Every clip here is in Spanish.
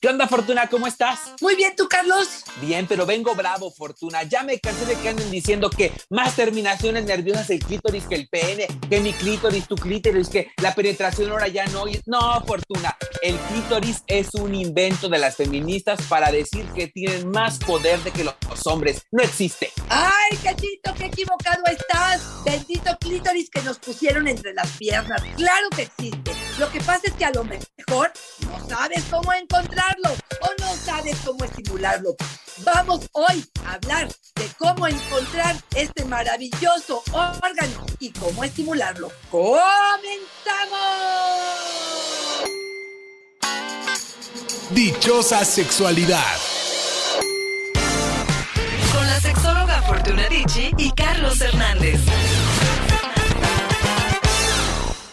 ¿Qué onda, Fortuna? ¿Cómo estás? Muy bien, ¿tú, Carlos? Bien, pero vengo bravo, Fortuna. Ya me cansé de que anden diciendo que más terminaciones nerviosas el clítoris que el pene, que mi clítoris, tu clítoris, que la penetración ahora ya no. No, Fortuna. El clítoris es un invento de las feministas para decir que tienen más poder de que los hombres. No existe. ¡Ay, cachito, qué equivocado estás! Bendito clítoris que nos pusieron entre las piernas. Claro que existe. Lo que pasa es que a lo mejor no sabes cómo encontrar o no sabes cómo estimularlo. Vamos hoy a hablar de cómo encontrar este maravilloso órgano y cómo estimularlo. ¡Comenzamos! Dichosa sexualidad. Con la sexóloga Fortuna Dicci y Carlos Hernández.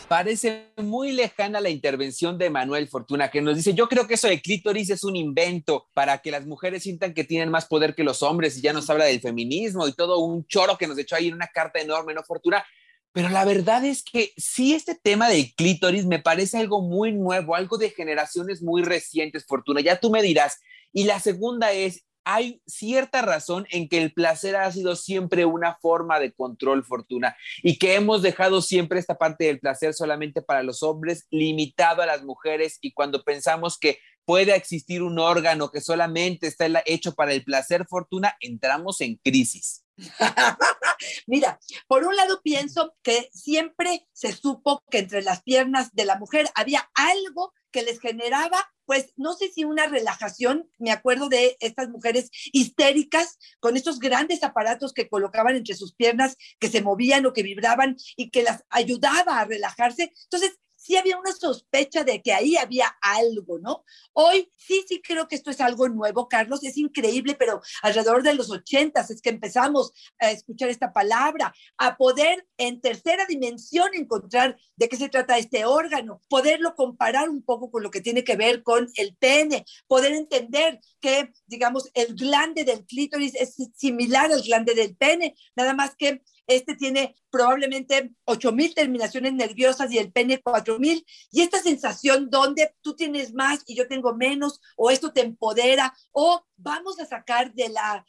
Parece muy lejana la intervención de Manuel Fortuna, que nos dice, yo creo que eso de clítoris es un invento para que las mujeres sientan que tienen más poder que los hombres y ya nos habla del feminismo y todo un choro que nos echó ahí en una carta enorme, ¿no, Fortuna? Pero la verdad es que sí, este tema del clítoris me parece algo muy nuevo, algo de generaciones muy recientes, Fortuna. Ya tú me dirás. Y la segunda es, hay cierta razón en que el placer ha sido siempre una forma de control, Fortuna, y que hemos dejado siempre esta parte del placer solamente para los hombres, limitado a las mujeres, y cuando pensamos que puede existir un órgano que solamente está hecho para el placer, Fortuna, entramos en crisis. Mira, por un lado pienso que siempre se supo que entre las piernas de la mujer había algo que les generaba, pues no sé si una relajación, me acuerdo de estas mujeres histéricas con estos grandes aparatos que colocaban entre sus piernas, que se movían o que vibraban y que las ayudaba a relajarse. Entonces, sí había una sospecha de que ahí había algo, ¿no? Hoy sí, sí creo que esto es algo nuevo, Carlos, es increíble, pero alrededor de los ochentas es que empezamos a escuchar esta palabra, a poder en tercera dimensión encontrar de qué se trata este órgano, poderlo comparar un poco con lo que tiene que ver con el pene, poder entender que, digamos, el glande del clítoris es similar al glande del pene, nada más que este tiene probablemente 8000 terminaciones nerviosas y el pene 4000. Y esta sensación donde tú tienes más y yo tengo menos, o esto te empodera, o vamos a sacar de la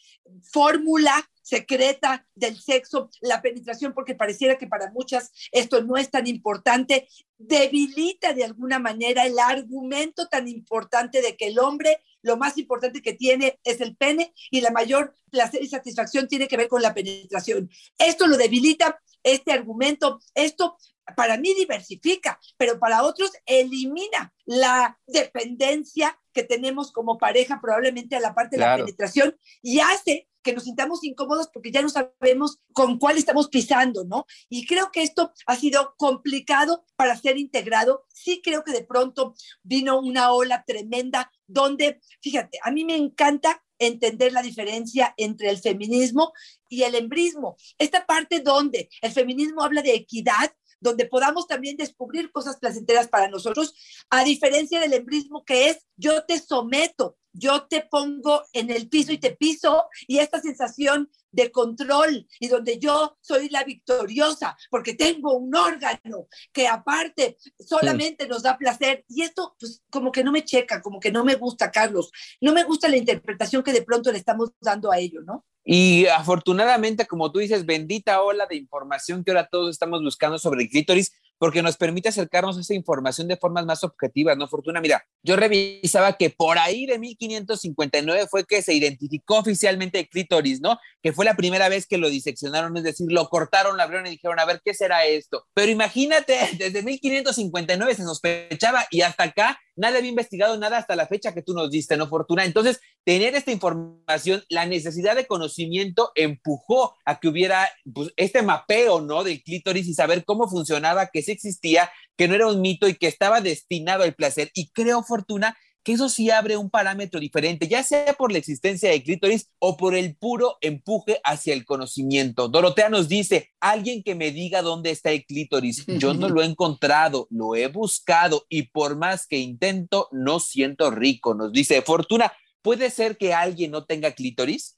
fórmula secreta del sexo la penetración, porque pareciera que para muchas esto no es tan importante, debilita de alguna manera el argumento tan importante de que el hombre lo más importante que tiene es el pene y la mayor placer y satisfacción tiene que ver con la penetración. Esto lo debilita, este argumento, esto para mí diversifica, pero para otros elimina la dependencia que tenemos como pareja probablemente a la parte de la penetración y hace que nos sintamos incómodos porque ya no sabemos con cuál estamos pisando, ¿no? Y creo que esto ha sido complicado para ser integrado. Sí creo que de pronto vino una ola tremenda donde, fíjate, a mí me encanta entender la diferencia entre el feminismo y el embrismo. Esta parte donde el feminismo habla de equidad, donde podamos también descubrir cosas placenteras para nosotros, a diferencia del embrismo que es yo te someto, yo te pongo en el piso y te piso y esta sensación de control y donde yo soy la victoriosa porque tengo un órgano que aparte solamente nos da placer y esto pues como que no me checa, como que no me gusta, Carlos, no me gusta la interpretación que de pronto le estamos dando a ello, ¿no? Y afortunadamente, como tú dices, bendita ola de información que ahora todos estamos buscando sobre el clítoris, porque nos permite acercarnos a esa información de formas más objetivas, ¿no, Fortuna? Mira, yo revisaba que por ahí de 1559 fue que se identificó oficialmente el clítoris, ¿no? Que fue la primera vez que lo diseccionaron, es decir, lo cortaron, la abrieron y dijeron, a ver, ¿qué será esto? Pero imagínate, desde 1559 se sospechaba y hasta acá nadie había investigado nada hasta la fecha que tú nos diste, ¿no, Fortuna? Entonces, tener esta información, la necesidad de conocimiento empujó a que hubiera pues, este mapeo, ¿no? Del clítoris y saber cómo funcionaba, que existía, que no era un mito y que estaba destinado al placer. Y creo, Fortuna, que eso sí abre un parámetro diferente, ya sea por la existencia de clítoris o por el puro empuje hacia el conocimiento. Dorotea nos dice, alguien que me diga dónde está el clítoris, yo no lo he encontrado, lo he buscado y por más que intento, no siento rico. Nos dice, Fortuna, ¿puede ser que alguien no tenga clítoris?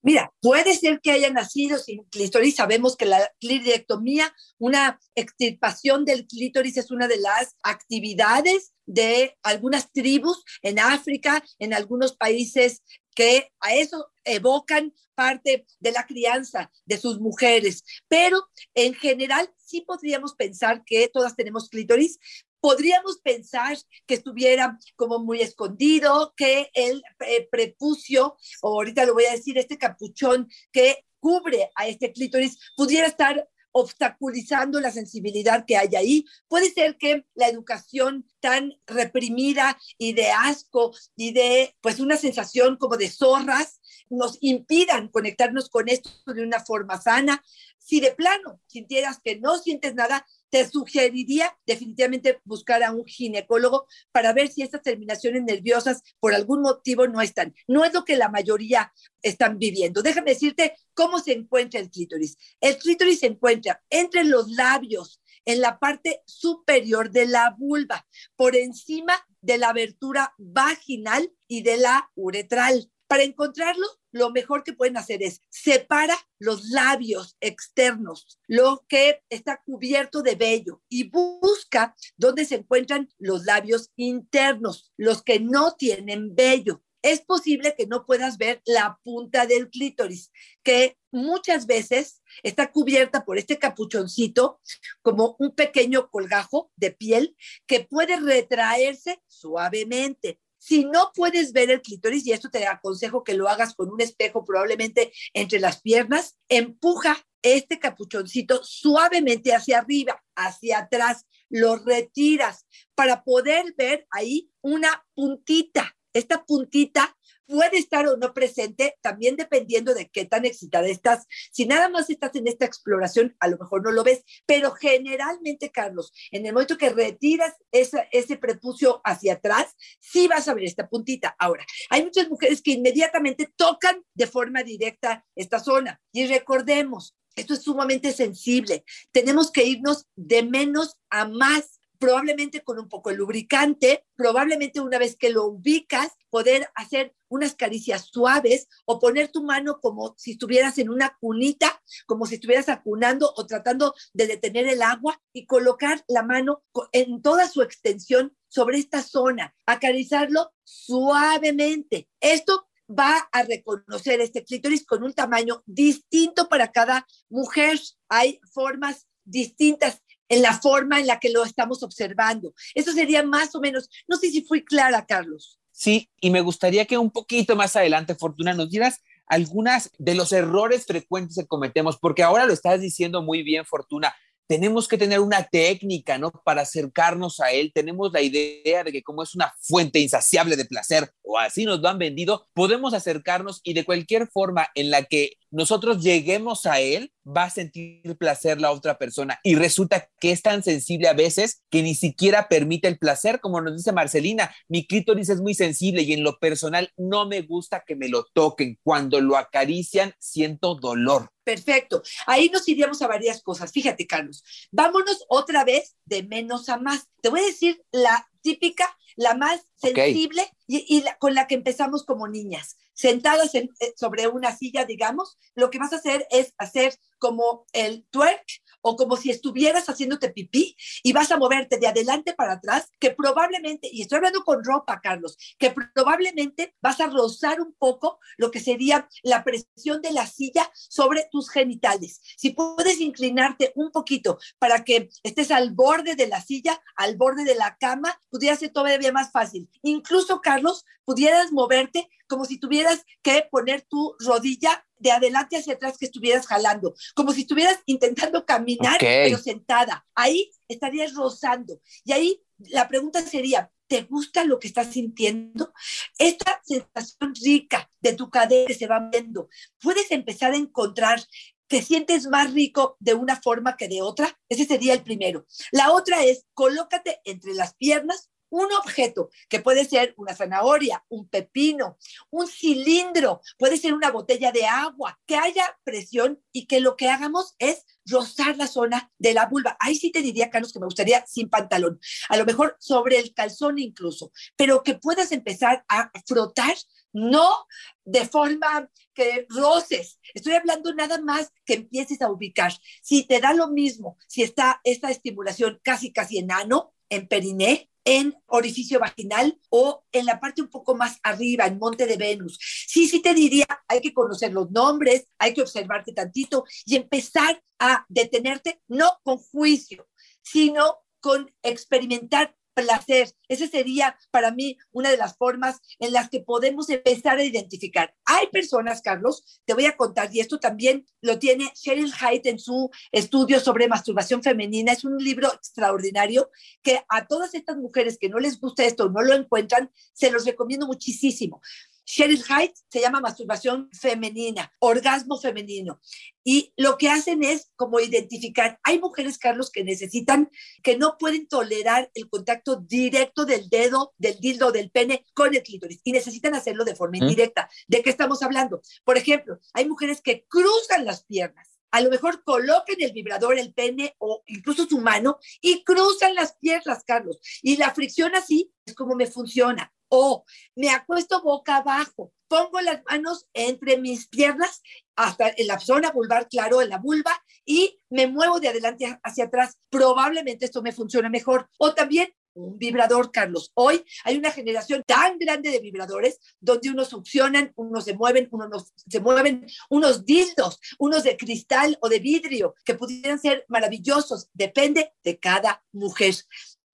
Mira, puede ser que haya nacido sin clítoris. Sabemos que la cliridectomía, una extirpación del clítoris, es una de las actividades de algunas tribus en África, en algunos países que a eso evocan parte de la crianza de sus mujeres. Pero en general sí podríamos pensar que todas tenemos clítoris, podríamos pensar que estuviera como muy escondido, que el eh, prepucio, o ahorita lo voy a decir, este capuchón que cubre a este clítoris, pudiera estar obstaculizando la sensibilidad que hay ahí. Puede ser que la educación tan reprimida y de asco y de pues una sensación como de zorras nos impidan conectarnos con esto de una forma sana. Si de plano sintieras que no sientes nada, te sugeriría definitivamente buscar a un ginecólogo para ver si estas terminaciones nerviosas por algún motivo no están. No es lo que la mayoría están viviendo. Déjame decirte cómo se encuentra el clítoris. El clítoris se encuentra entre los labios, en la parte superior de la vulva, por encima de la abertura vaginal y de la uretral. Para encontrarlo, lo mejor que pueden hacer es separa los labios externos, lo que está cubierto de vello, y busca dónde se encuentran los labios internos, los que no tienen vello. Es posible que no puedas ver la punta del clítoris, que muchas veces está cubierta por este capuchoncito, como un pequeño colgajo de piel que puede retraerse suavemente. Si no puedes ver el clítoris, y esto te aconsejo que lo hagas con un espejo probablemente entre las piernas, empuja este capuchoncito suavemente hacia arriba, hacia atrás, lo retiras para poder ver ahí una puntita. Esta puntita puede estar o no presente, también dependiendo de qué tan excitada estás. Si nada más estás en esta exploración, a lo mejor no lo ves, pero generalmente, Carlos, en el momento que retiras ese prepucio hacia atrás, sí vas a ver esta puntita. Ahora, hay muchas mujeres que inmediatamente tocan de forma directa esta zona. Y recordemos, esto es sumamente sensible. Tenemos que irnos de menos a más probablemente con un poco de lubricante, probablemente una vez que lo ubicas, poder hacer unas caricias suaves o poner tu mano como si estuvieras en una cunita, como si estuvieras acunando o tratando de detener el agua y colocar la mano en toda su extensión sobre esta zona, acariciarlo suavemente. Esto va a reconocer este clítoris con un tamaño distinto para cada mujer. Hay formas distintas en la forma en la que lo estamos observando. Eso sería más o menos, no sé si fui clara, Carlos. Sí, y me gustaría que un poquito más adelante, Fortuna, nos dieras algunas de los errores frecuentes que cometemos, porque ahora lo estás diciendo muy bien, Fortuna. Tenemos que tener una técnica, ¿no? Para acercarnos a él. Tenemos la idea de que como es una fuente insaciable de placer, o así nos lo han vendido, podemos acercarnos y de cualquier forma en la que nosotros lleguemos a él, va a sentir placer la otra persona. Y resulta que es tan sensible a veces que ni siquiera permite el placer, como nos dice Marcelina. Mi clítoris es muy sensible y en lo personal no me gusta que me lo toquen. Cuando lo acarician, siento dolor. Perfecto. Ahí nos iríamos a varias cosas. Fíjate, Carlos. Vámonos otra vez de menos a más. Te voy a decir la típica, la más sensible y, con la que empezamos como niñas sentadas eh, sobre una silla, digamos, lo que vas a hacer es hacer como el twerk o como si estuvieras haciéndote pipí y vas a moverte de adelante para atrás, que probablemente, y estoy hablando con ropa, Carlos, que probablemente vas a rozar un poco lo que sería la presión de la silla sobre tus genitales. Si puedes inclinarte un poquito para que estés al borde de la silla, al borde de la cama, pudiera ser todavía más fácil. Incluso, Carlos, pudieras moverte como si tuvieras que poner tu rodilla de adelante hacia atrás que estuvieras jalando, como si estuvieras intentando caminar, pero sentada. Ahí estarías rozando. Y ahí la pregunta sería, ¿Te gusta lo que estás sintiendo? Esta sensación rica de tu cadera se va viendo. Puedes empezar a encontrar te sientes más rico de una forma que de otra. Ese sería el primero. La otra es, colócate entre las piernas un objeto que puede ser una zanahoria, un pepino, un cilindro, puede ser una botella de agua, que haya presión y que lo que hagamos es rozar la zona de la vulva. Ahí sí te diría, Carlos, que me gustaría sin pantalón, a lo mejor sobre el calzón incluso, pero que puedas empezar a frotar, no de forma que roces. Estoy hablando nada más que empieces a ubicar. Si te da lo mismo, si está esta estimulación casi, casi enano, en periné, en orificio vaginal o en la parte un poco más arriba, en Monte de Venus. Sí, sí te diría, hay que conocer los nombres, hay que observarte tantito y empezar a detenerte, no con juicio, sino con experimentar placer. Esa sería para mí una de las formas en las que podemos empezar a identificar. Hay personas, Carlos, te voy a contar, y esto también lo tiene Cheryl Haidt en su estudio sobre masturbación femenina. Es un libro extraordinario que a todas estas mujeres que no les gusta esto, no lo encuentran, se los recomiendo muchísimo. Cheryl Height se llama masturbación femenina, orgasmo femenino. Y lo que hacen es como identificar, hay mujeres, Carlos, que necesitan, que no pueden tolerar el contacto directo del dedo, del dildo, del pene con el clítoris y necesitan hacerlo de forma indirecta. ¿De qué estamos hablando? Por ejemplo, hay mujeres que cruzan las piernas a lo mejor coloquen el vibrador, el pene o incluso su mano y cruzan las piernas, Carlos. Y la fricción así es como me funciona. O me acuesto boca abajo, pongo las manos entre mis piernas hasta en la zona vulvar, claro, en la vulva, y me muevo de adelante hacia atrás. Probablemente esto me funcione mejor. O también un vibrador, Carlos. Hoy hay una generación tan grande de vibradores donde unos succionan, unos se mueven, unos se mueven, unos dildos, unos de cristal o de vidrio, que pudieran ser maravillosos. Depende de cada mujer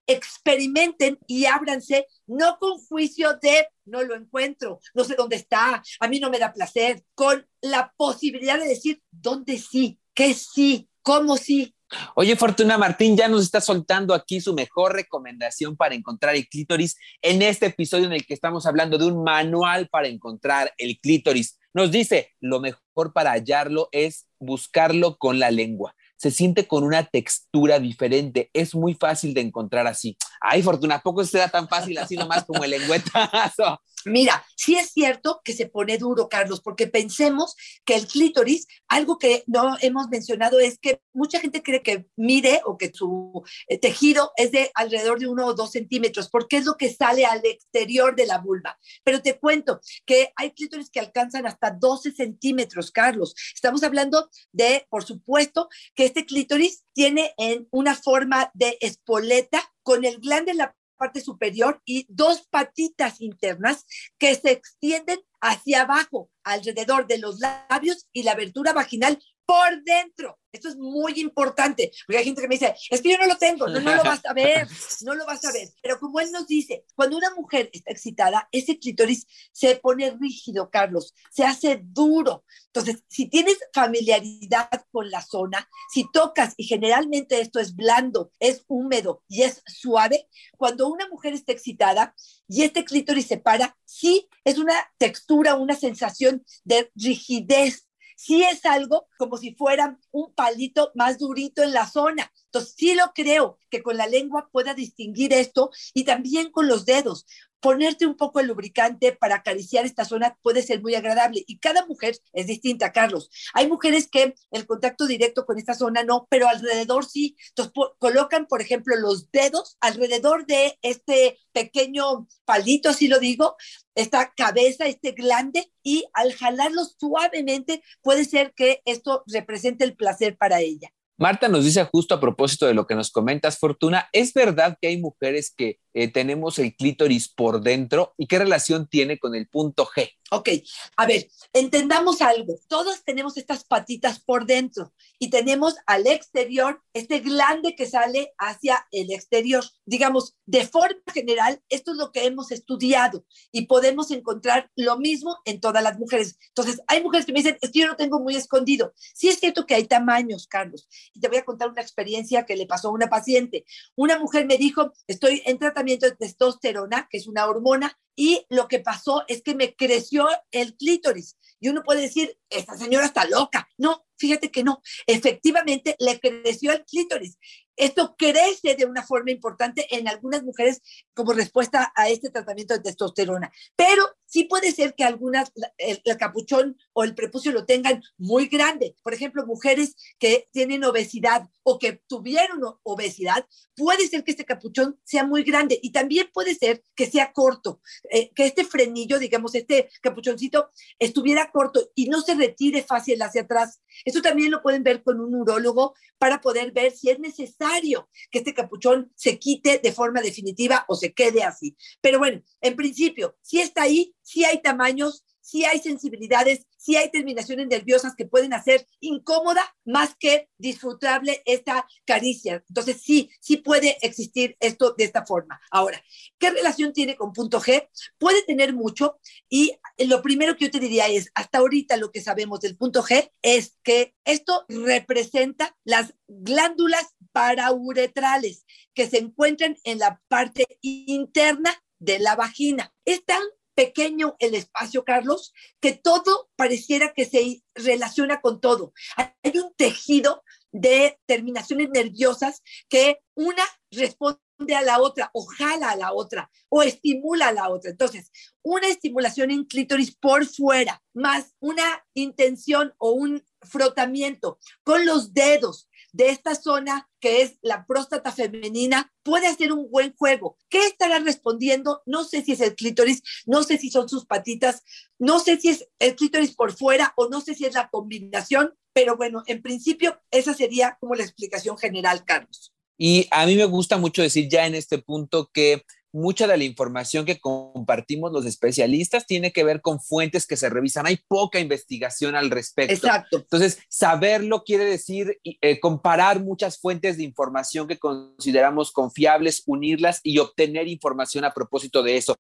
experimenten y ábranse, no con juicio de no lo encuentro, no sé dónde está, a mí no me da placer, con la posibilidad de decir dónde sí, qué sí, cómo sí. Oye, Fortuna Martín ya nos está soltando aquí su mejor recomendación para encontrar el clítoris en este episodio en el que estamos hablando de un manual para encontrar el clítoris. Nos dice, lo mejor para hallarlo es buscarlo con la lengua se siente con una textura diferente. Es muy fácil de encontrar así. Ay, Fortuna, poco será tan fácil así nomás como el lengüetazo. Mira, sí es cierto que se pone duro, Carlos, porque pensemos que el clítoris, algo que no hemos mencionado es que mucha gente cree que mide o que su eh, tejido es de alrededor de uno o dos centímetros, porque es lo que sale al exterior de la vulva. Pero te cuento que hay clítoris que alcanzan hasta 12 centímetros, Carlos. Estamos hablando de, por supuesto, que este clítoris tiene en una forma de espoleta con el glande en la parte superior y dos patitas internas que se extienden hacia abajo, alrededor de los labios y la abertura vaginal por dentro. Esto es muy importante, porque hay gente que me dice, es que yo no lo tengo, no, lo vas a ver, no lo vas a ver. Pero como él nos dice, cuando una mujer está excitada, ese clítoris se pone rígido, Carlos, se hace duro. Entonces, si tienes familiaridad con la zona, si tocas, y generalmente esto es blando, es húmedo y es suave, cuando una mujer está excitada y este clítoris se para, sí es una textura, una sensación de rigidez sí es algo como si fuera un palito más durito en la zona. Entonces, sí lo creo que con la lengua pueda distinguir esto y también con los dedos. Ponerte un poco el lubricante para acariciar esta zona puede ser muy agradable y cada mujer es distinta, Carlos. Hay mujeres que el contacto directo con esta zona no, pero alrededor sí. Entonces colocan, por ejemplo, los dedos alrededor de este pequeño palito, así lo digo, esta cabeza, este glande, y al jalarlo suavemente puede ser que esto represente el placer para ella. Marta nos dice justo a propósito de lo que nos comentas, Fortuna, ¿es verdad que hay mujeres que eh, tenemos el clítoris por dentro y qué relación tiene con el punto G? Ok, a ver, entendamos algo. Todos tenemos estas patitas por dentro y tenemos al exterior este glande que sale hacia el exterior. Digamos, de forma general, esto es lo que hemos estudiado y podemos encontrar lo mismo en todas las mujeres. Entonces, hay mujeres que me dicen, es que yo lo tengo muy escondido. Sí es cierto que hay tamaños, Carlos. Y te voy a contar una experiencia que le pasó a una paciente. Una mujer me dijo, estoy en tratamiento tratamiento de testosterona, que es una hormona, y lo que pasó es que me creció el clítoris. Y uno puede decir, esta señora está loca. No, fíjate que no. Efectivamente, le creció el clítoris. Esto crece de una forma importante en algunas mujeres como respuesta a este tratamiento de testosterona. Pero sí puede ser que algunas, el, capuchón o el prepucio lo tengan muy grande. Por ejemplo, mujeres que tienen obesidad o que tuvieron obesidad, puede ser que este capuchón sea muy grande y también puede ser que sea corto, eh, que este frenillo, digamos, este capuchoncito estuviera corto y no se retire fácil hacia atrás. Eso también lo pueden ver con un urólogo para poder ver si es necesario que este capuchón se quite de forma definitiva o se quede así. Pero bueno, en principio, si está ahí, si hay tamaños, si hay sensibilidades, si hay terminaciones nerviosas que pueden hacer incómoda más que disfrutable esta caricia. Entonces, sí, sí puede existir esto de esta forma. Ahora, ¿qué relación tiene con punto G? Puede tener mucho y lo primero que yo te diría es, hasta ahorita lo que sabemos del punto G es que esto representa las glándulas parauretrales que se encuentran en la parte interna de la vagina. Están pequeño el espacio, Carlos, que todo pareciera que se relaciona con todo. Hay un tejido de terminaciones nerviosas que una responde a la otra o jala a la otra o estimula a la otra. Entonces, una estimulación en clítoris por fuera más una intención o un frotamiento con los dedos de esta zona que es la próstata femenina puede hacer un buen juego. ¿Qué estará respondiendo? No sé si es el clítoris, no sé si son sus patitas, no sé si es el clítoris por fuera o no sé si es la combinación, pero bueno, en principio esa sería como la explicación general, Carlos. Y a mí me gusta mucho decir ya en este punto que mucha de la información que compartimos los especialistas tiene que ver con fuentes que se revisan. Hay poca investigación al respecto. Exacto. Entonces, saberlo quiere decir eh, comparar muchas fuentes de información que consideramos confiables, unirlas y obtener información a propósito de eso.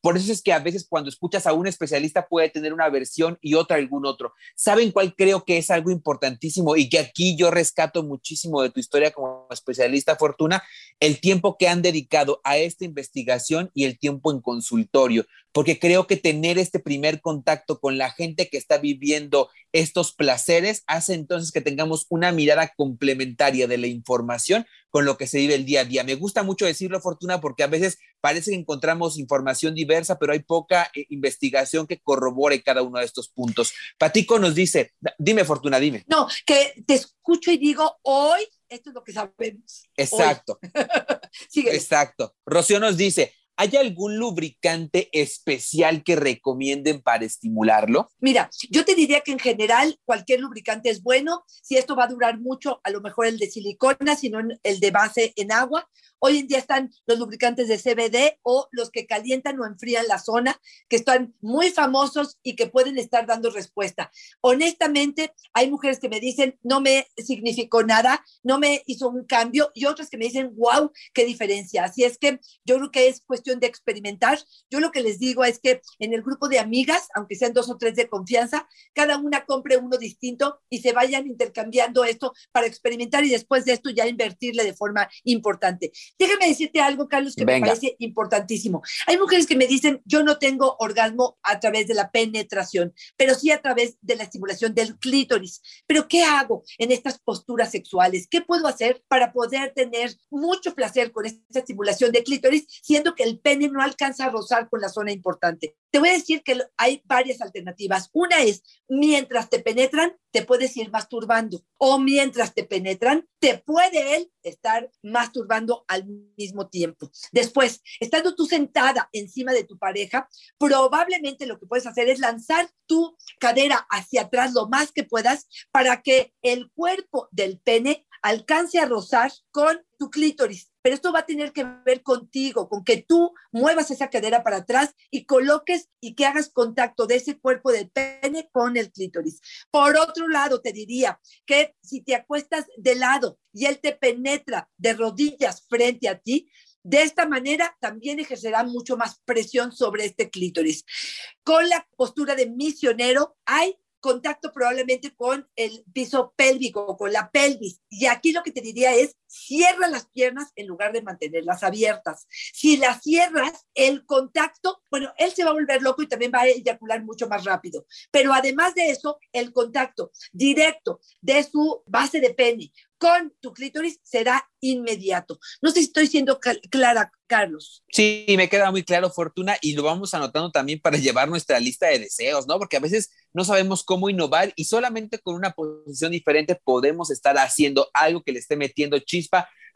Por eso es que a veces cuando escuchas a un especialista puede tener una versión y otra algún otro. ¿Saben cuál creo que es algo importantísimo y que aquí yo rescato muchísimo de tu historia como especialista, Fortuna? El tiempo que han dedicado a esta investigación y el tiempo en consultorio, porque creo que tener este primer contacto con la gente que está viviendo estos placeres hace entonces que tengamos una mirada complementaria de la información con lo que se vive el día a día. Me gusta mucho decirlo, Fortuna, porque a veces parece que encontramos información diversa, pero hay poca eh, investigación que corrobore cada uno de estos puntos. Patico nos dice, dime, Fortuna, dime. No, que te escucho y digo, hoy esto es lo que sabemos. Exacto. Exacto. Rocío nos dice, ¿Hay algún lubricante especial que recomienden para estimularlo? Mira, yo te diría que en general cualquier lubricante es bueno. Si esto va a durar mucho, a lo mejor el de silicona, sino el de base en agua. Hoy en día están los lubricantes de CBD o los que calientan o enfrían la zona, que están muy famosos y que pueden estar dando respuesta. Honestamente, hay mujeres que me dicen, no me significó nada, no me hizo un cambio, y otras que me dicen, wow, qué diferencia. Así es que yo creo que es cuestión de experimentar. Yo lo que les digo es que en el grupo de amigas, aunque sean dos o tres de confianza, cada una compre uno distinto y se vayan intercambiando esto para experimentar y después de esto ya invertirle de forma importante. Déjame decirte algo, Carlos, que me parece importantísimo. Hay mujeres que me dicen, yo no tengo orgasmo a través de la penetración, pero sí a través de la estimulación del clítoris. Pero ¿qué hago en estas posturas sexuales? ¿Qué puedo hacer para poder tener mucho placer con esta estimulación de clítoris, siendo que el pene no alcanza a rozar con la zona importante? Te voy a decir que hay varias alternativas. Una es, mientras te penetran, te puedes ir masturbando. O mientras te penetran, te puede él estar masturbando al mismo tiempo. Después, estando tú sentada encima de tu pareja, probablemente lo que puedes hacer es lanzar tu cadera hacia atrás lo más que puedas para que el cuerpo del pene alcance a rozar con tu clítoris. Pero esto va a tener que ver contigo, con que tú muevas esa cadera para atrás y coloques y que hagas contacto de ese cuerpo del pene con el clítoris. Por otro lado, te diría que si te acuestas de lado y él te penetra de rodillas frente a ti, de esta manera también ejercerá mucho más presión sobre este clítoris. Con la postura de misionero hay contacto probablemente con el piso pélvico, con la pelvis. Y aquí lo que te diría es, cierra las piernas en lugar de mantenerlas abiertas. Si las cierras, el contacto, bueno, él se va a volver loco y también va a eyacular mucho más rápido. Pero además de eso, el contacto directo de su base de pene con tu clítoris será inmediato. No sé si estoy siendo clara, Carlos. Sí, me queda muy claro, Fortuna, y lo vamos anotando también para llevar nuestra lista de deseos, ¿no? Porque a veces no sabemos cómo innovar y solamente con una posición diferente podemos estar haciendo algo que le esté metiendo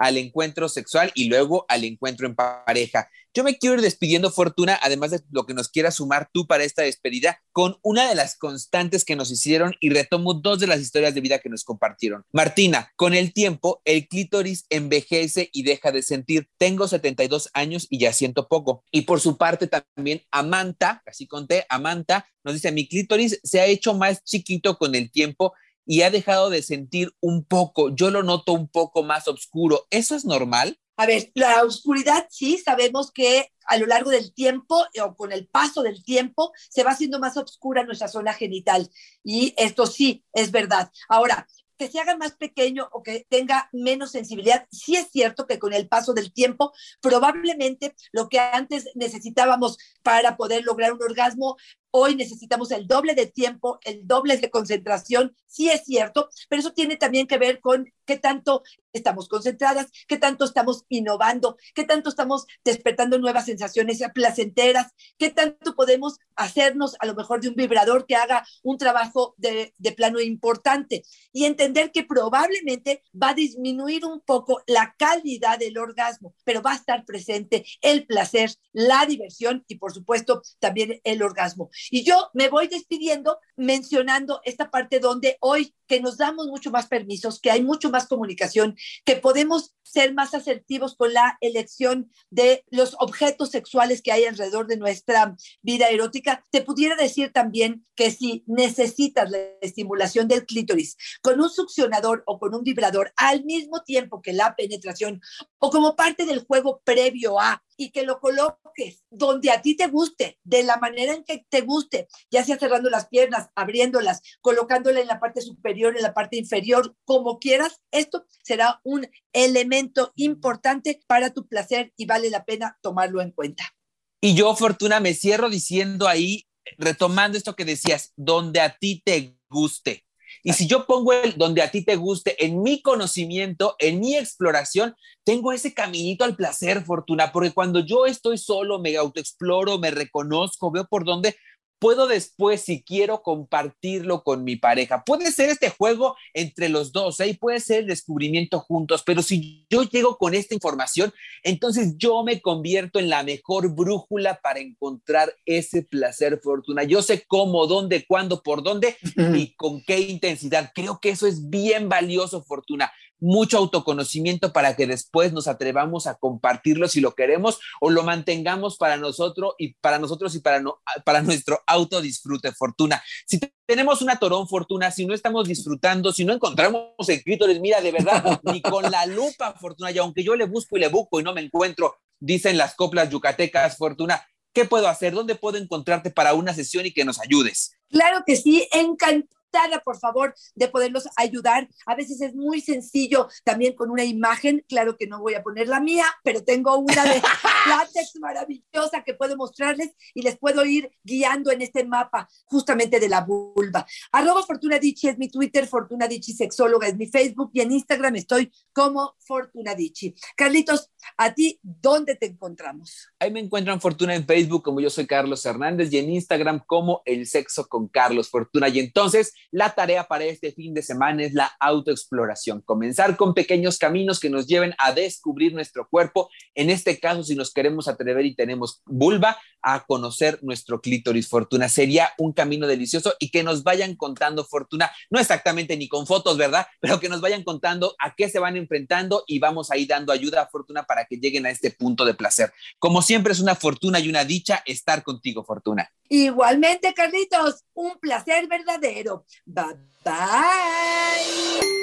al encuentro sexual y luego al encuentro en pareja. Yo me quiero ir despidiendo, Fortuna, además de lo que nos quieras sumar tú para esta despedida, con una de las constantes que nos hicieron y retomo dos de las historias de vida que nos compartieron. Martina, con el tiempo, el clítoris envejece y deja de sentir. Tengo 72 años y ya siento poco. Y por su parte también, Amanta, así conté, Amanta nos dice, mi clítoris se ha hecho más chiquito con el tiempo y ha dejado de sentir un poco, yo lo noto un poco más oscuro. ¿Eso es normal? A ver, la oscuridad sí, sabemos que a lo largo del tiempo o con el paso del tiempo se va haciendo más oscura nuestra zona genital y esto sí es verdad. Ahora, que se haga más pequeño o que tenga menos sensibilidad, sí es cierto que con el paso del tiempo, probablemente lo que antes necesitábamos para poder lograr un orgasmo Hoy necesitamos el doble de tiempo, el doble de concentración, sí es cierto, pero eso tiene también que ver con qué tanto estamos concentradas, qué tanto estamos innovando, qué tanto estamos despertando nuevas sensaciones placenteras, qué tanto podemos hacernos a lo mejor de un vibrador que haga un trabajo de, de plano importante y entender que probablemente va a disminuir un poco la calidad del orgasmo, pero va a estar presente el placer, la diversión y por supuesto también el orgasmo. Y yo me voy despidiendo mencionando esta parte donde hoy que nos damos mucho más permisos, que hay mucho más comunicación, que podemos ser más asertivos con la elección de los objetos sexuales que hay alrededor de nuestra vida erótica, te pudiera decir también que si necesitas la estimulación del clítoris con un succionador o con un vibrador al mismo tiempo que la penetración o como parte del juego previo a y que lo coloques donde a ti te guste, de la manera en que te guste, ya sea cerrando las piernas, abriéndolas, colocándola en la parte superior, en la parte inferior, como quieras, esto será un elemento importante para tu placer y vale la pena tomarlo en cuenta. Y yo, Fortuna, me cierro diciendo ahí, retomando esto que decías, donde a ti te guste. Y si yo pongo el donde a ti te guste, en mi conocimiento, en mi exploración, tengo ese caminito al placer, Fortuna, porque cuando yo estoy solo, me autoexploro, me reconozco, veo por dónde, puedo después, si quiero, compartirlo con mi pareja. Puede ser este juego entre los dos, ¿eh? puede ser el descubrimiento juntos, pero si yo llego con esta información, entonces yo me convierto en la mejor brújula para encontrar ese placer, fortuna. Yo sé cómo, dónde, cuándo, por dónde y con qué intensidad. Creo que eso es bien valioso, fortuna mucho autoconocimiento para que después nos atrevamos a compartirlo si lo queremos o lo mantengamos para nosotros y para nosotros y para, no, para nuestro autodisfrute fortuna. Si tenemos una torón fortuna, si no estamos disfrutando, si no encontramos escritores, mira, de verdad, ni con la lupa fortuna, y aunque yo le busco y le busco y no me encuentro, dicen las coplas yucatecas fortuna, ¿qué puedo hacer? ¿Dónde puedo encontrarte para una sesión y que nos ayudes? Claro que sí, encantado por favor, de poderlos ayudar. A veces es muy sencillo también con una imagen, claro que no voy a poner la mía, pero tengo una de látex maravillosa que puedo mostrarles y les puedo ir guiando en este mapa justamente de la vulva. Arroba Fortuna Dichi es mi Twitter, Fortuna Dichi Sexóloga es mi Facebook y en Instagram estoy como Fortuna Dichi. Carlitos, ¿a ti dónde te encontramos? Ahí me encuentran Fortuna en Facebook como yo soy Carlos Hernández y en Instagram como El Sexo con Carlos Fortuna. Y entonces la tarea para este fin de semana es la autoexploración, comenzar con pequeños caminos que nos lleven a descubrir nuestro cuerpo. En este caso, si nos queremos atrever y tenemos vulva, a conocer nuestro clítoris fortuna. Sería un camino delicioso y que nos vayan contando fortuna, no exactamente ni con fotos, ¿verdad? Pero que nos vayan contando a qué se van enfrentando y vamos ahí dando ayuda a fortuna para que lleguen a este punto de placer. Como siempre es una fortuna y una dicha estar contigo, fortuna. Igualmente, Carlitos, un placer verdadero. Bye bye.